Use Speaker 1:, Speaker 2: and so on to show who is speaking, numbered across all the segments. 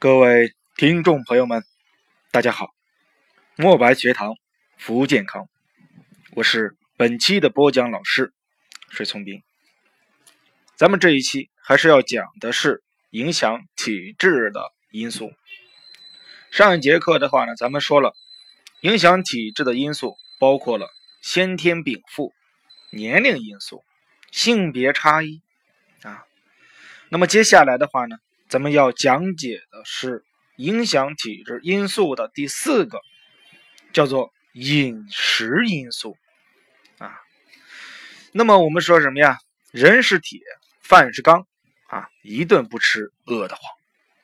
Speaker 1: 各位听众朋友们，大家好！墨白学堂服务健康，我是本期的播讲老师水从兵。咱们这一期还是要讲的是影响体质的因素。上一节课的话呢，咱们说了，影响体质的因素包括了先天禀赋、年龄因素、性别差异啊。那么接下来的话呢？咱们要讲解的是影响体质因素的第四个，叫做饮食因素啊。那么我们说什么呀？人是铁，饭是钢啊，一顿不吃饿得慌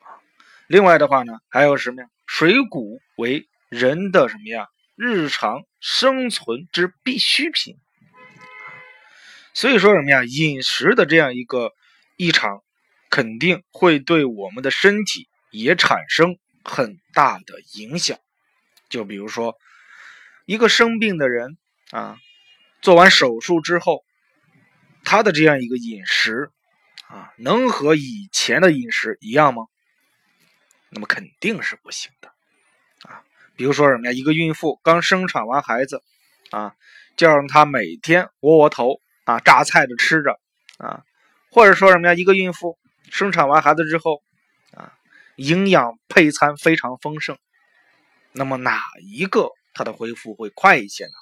Speaker 1: 啊。另外的话呢，还有什么呀？水谷为人的什么呀？日常生存之必需品。所以说什么呀？饮食的这样一个异常。肯定会对我们的身体也产生很大的影响。就比如说，一个生病的人啊，做完手术之后，他的这样一个饮食啊，能和以前的饮食一样吗？那么肯定是不行的啊。比如说什么呀？一个孕妇刚生产完孩子啊，就让她每天窝窝头啊，榨菜的吃着啊，或者说什么呀？一个孕妇。生产完孩子之后，啊，营养配餐非常丰盛，那么哪一个它的恢复会快一些呢？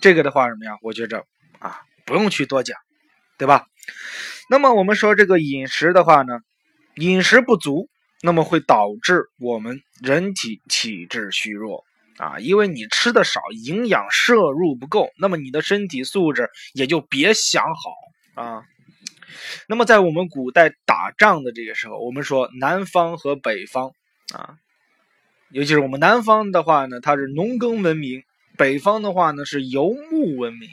Speaker 1: 这个的话什么呀？我觉着啊，不用去多讲，对吧？那么我们说这个饮食的话呢，饮食不足，那么会导致我们人体体质虚弱啊，因为你吃的少，营养摄入不够，那么你的身体素质也就别想好啊。那么，在我们古代打仗的这个时候，我们说南方和北方啊，尤其是我们南方的话呢，它是农耕文明；北方的话呢是游牧文明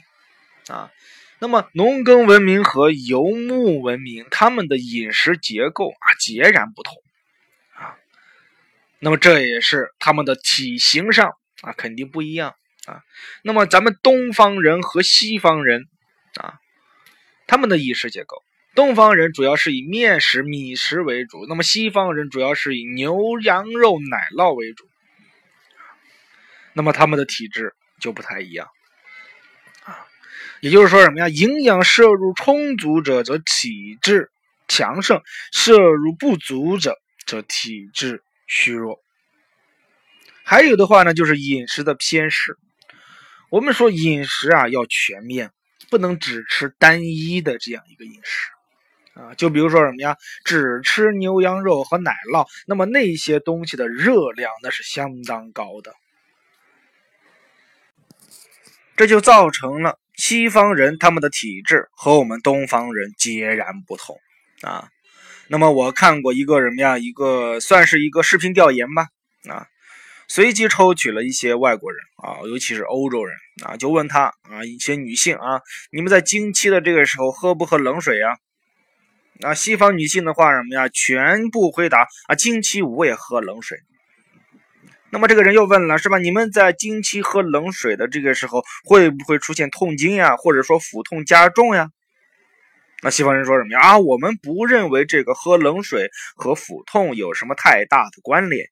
Speaker 1: 啊。那么，农耕文明和游牧文明，他们的饮食结构啊截然不同啊。那么，这也是他们的体型上啊肯定不一样啊。那么，咱们东方人和西方人啊。他们的饮食结构，东方人主要是以面食、米食为主，那么西方人主要是以牛羊肉、奶酪为主，那么他们的体质就不太一样啊。也就是说什么呀？营养摄入充足者则体质强盛，摄入不足者则体质虚弱。还有的话呢，就是饮食的偏食。我们说饮食啊要全面。不能只吃单一的这样一个饮食啊，就比如说什么呀，只吃牛羊肉和奶酪，那么那些东西的热量那是相当高的，这就造成了西方人他们的体质和我们东方人截然不同啊。那么我看过一个什么呀，一个算是一个视频调研吧啊。随机抽取了一些外国人啊，尤其是欧洲人啊，就问他啊，一些女性啊，你们在经期的这个时候喝不喝冷水呀？啊，西方女性的话什么呀？全部回答啊，经期我也喝冷水。那么这个人又问了，是吧？你们在经期喝冷水的这个时候，会不会出现痛经呀，或者说腹痛加重呀？那西方人说什么呀？啊，我们不认为这个喝冷水和腹痛有什么太大的关联。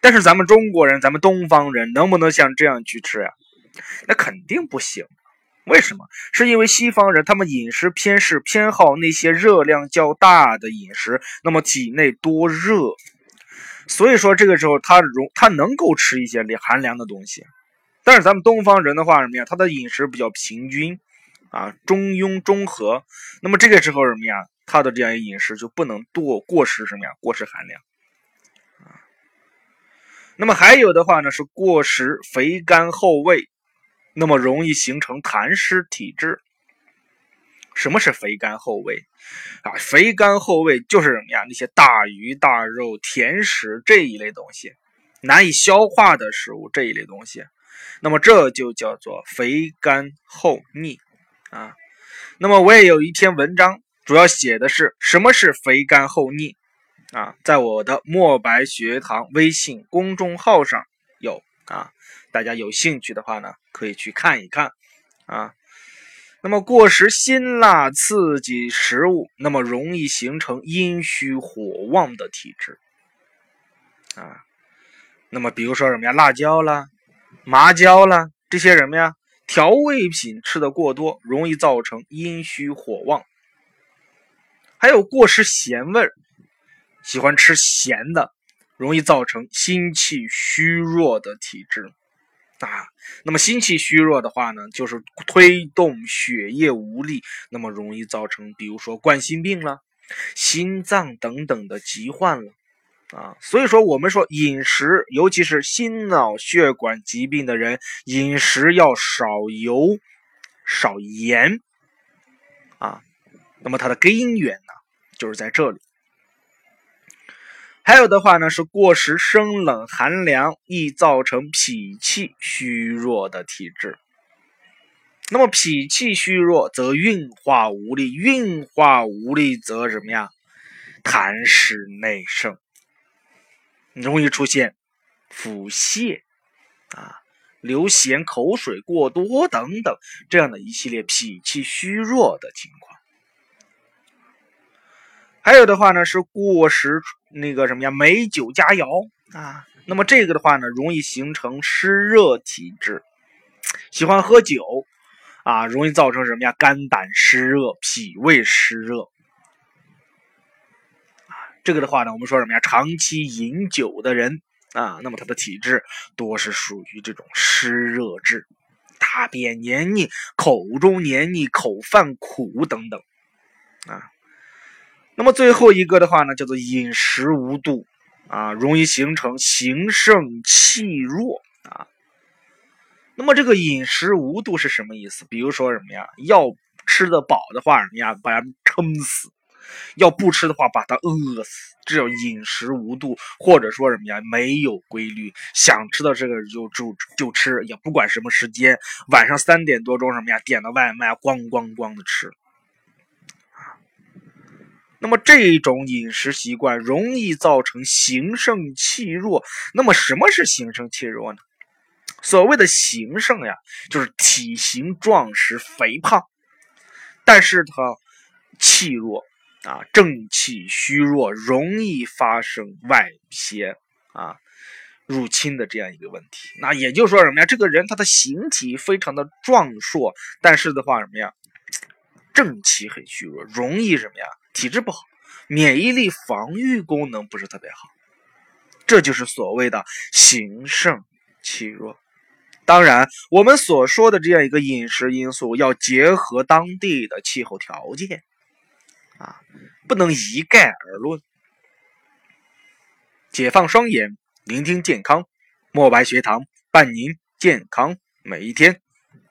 Speaker 1: 但是咱们中国人，咱们东方人能不能像这样去吃呀？那肯定不行。为什么？是因为西方人他们饮食偏是，偏好那些热量较大的饮食，那么体内多热，所以说这个时候他容他能够吃一些寒凉的东西。但是咱们东方人的话什么呀？他的饮食比较平均啊，中庸中和。那么这个时候什么呀？他的这样一饮食就不能多过食什么呀？过食寒凉。那么还有的话呢，是过食肥甘厚味，那么容易形成痰湿体质。什么是肥甘厚味啊？肥甘厚味就是什么呀？那些大鱼大肉、甜食这一类东西，难以消化的食物这一类东西，那么这就叫做肥甘厚腻啊。那么我也有一篇文章，主要写的是什么是肥甘厚腻。啊，在我的墨白学堂微信公众号上有啊，大家有兴趣的话呢，可以去看一看啊。那么过食辛辣刺激食物，那么容易形成阴虚火旺的体质啊。那么比如说什么呀，辣椒啦、麻椒啦这些什么呀调味品吃的过多，容易造成阴虚火旺。还有过食咸味儿，喜欢吃咸的，容易造成心气虚弱的体质啊。那么心气虚弱的话呢，就是推动血液无力，那么容易造成，比如说冠心病了、心脏等等的疾患了啊。所以说，我们说饮食，尤其是心脑血管疾病的人，饮食要少油、少盐啊。那么它的根源呢，就是在这里。还有的话呢，是过食生冷寒凉，易造成脾气虚弱的体质。那么脾气虚弱，则运化无力，运化无力则什么呀？痰湿内盛，容易出现腹泻啊、流涎口水过多等等这样的一系列脾气虚弱的情况。还有的话呢，是过食那个什么呀，美酒佳肴啊。那么这个的话呢，容易形成湿热体质，喜欢喝酒啊，容易造成什么呀，肝胆湿热、脾胃湿热啊。这个的话呢，我们说什么呀，长期饮酒的人啊，那么他的体质多是属于这种湿热质，大便黏腻、口中黏腻、口泛苦等等啊。那么最后一个的话呢，叫做饮食无度啊，容易形成形盛气弱啊。那么这个饮食无度是什么意思？比如说什么呀？要吃得饱的话，什么呀？把它撑死；要不吃的话，把它饿死。这叫饮食无度，或者说什么呀？没有规律，想吃到这个就就就吃，也不管什么时间，晚上三点多钟什么呀？点的外卖，咣咣咣的吃。那么这种饮食习惯容易造成形盛气弱。那么什么是形盛气弱呢？所谓的形盛呀，就是体型壮实、肥胖，但是它气弱啊，正气虚弱，容易发生外邪啊入侵的这样一个问题。那也就是说什么呀？这个人他的形体非常的壮硕，但是的话什么呀？正气很虚弱，容易什么呀？体质不好，免疫力、防御功能不是特别好，这就是所谓的形盛气弱。当然，我们所说的这样一个饮食因素，要结合当地的气候条件，啊，不能一概而论。解放双眼，聆听健康，墨白学堂伴您健康每一天。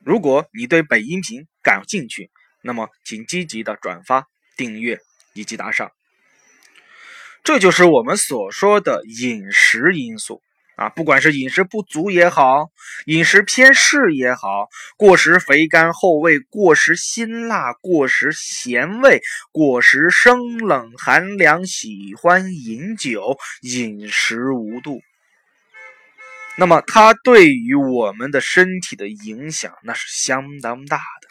Speaker 1: 如果你对本音频感兴趣，那么请积极的转发、订阅。以及打赏，这就是我们所说的饮食因素啊，不管是饮食不足也好，饮食偏嗜也好，过食肥甘厚味，过食辛辣，过食咸味，过食生冷寒凉，喜欢饮酒，饮食无度，那么它对于我们的身体的影响那是相当大的。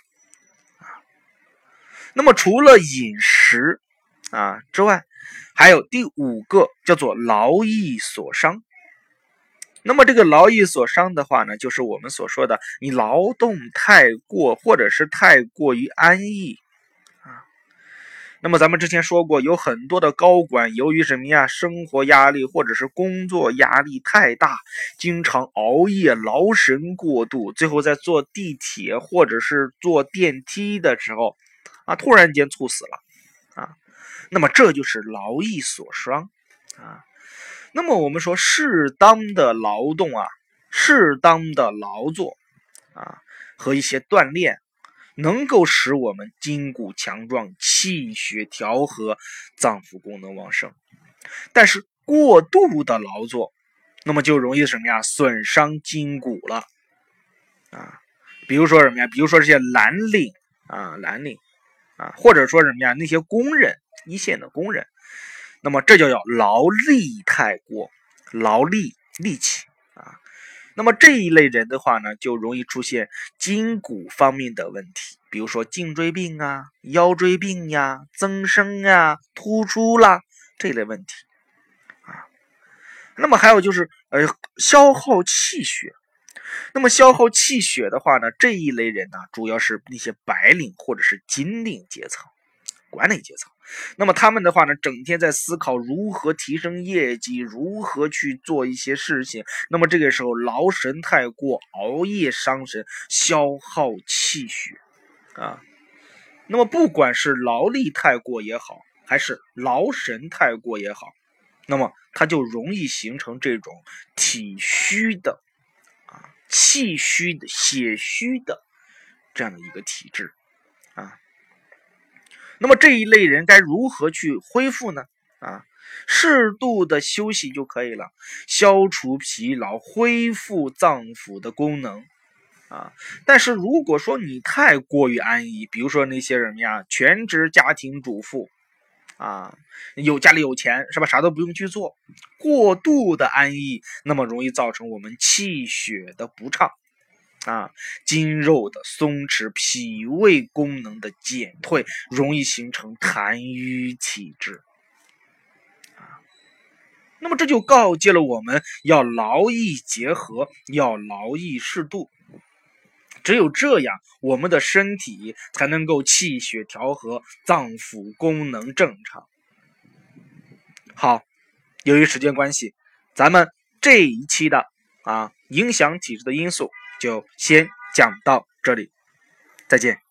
Speaker 1: 那么除了饮食，啊，之外，还有第五个叫做劳逸所伤。那么这个劳逸所伤的话呢，就是我们所说的你劳动太过，或者是太过于安逸啊。那么咱们之前说过，有很多的高管由于什么呀，生活压力或者是工作压力太大，经常熬夜、劳神过度，最后在坐地铁或者是坐电梯的时候啊，突然间猝死了啊。那么这就是劳逸所伤啊。那么我们说，适当的劳动啊，适当的劳作啊，和一些锻炼，能够使我们筋骨强壮、气血调和、脏腑功能旺盛。但是过度的劳作，那么就容易什么呀？损伤筋骨了啊。比如说什么呀？比如说这些蓝领啊，蓝领啊，或者说什么呀？那些工人。一线的工人，那么这就叫劳力太过，劳力力气啊。那么这一类人的话呢，就容易出现筋骨方面的问题，比如说颈椎病啊、腰椎病呀、增生呀、突出啦这类问题啊。那么还有就是呃消耗气血。那么消耗气血的话呢，这一类人呢，主要是那些白领或者是金领阶层、管理阶层。那么他们的话呢，整天在思考如何提升业绩，如何去做一些事情。那么这个时候劳神太过，熬夜伤神，消耗气血啊。那么不管是劳力太过也好，还是劳神太过也好，那么它就容易形成这种体虚的。气虚的、血虚的这样的一个体质啊，那么这一类人该如何去恢复呢？啊，适度的休息就可以了，消除疲劳，恢复脏腑的功能啊。但是如果说你太过于安逸，比如说那些什么呀，全职家庭主妇。啊，有家里有钱是吧？啥都不用去做，过度的安逸，那么容易造成我们气血的不畅，啊，筋肉的松弛，脾胃功能的减退，容易形成痰瘀体质，啊，那么这就告诫了我们要劳逸结合，要劳逸适度。只有这样，我们的身体才能够气血调和，脏腑功能正常。好，由于时间关系，咱们这一期的啊影响体质的因素就先讲到这里，再见。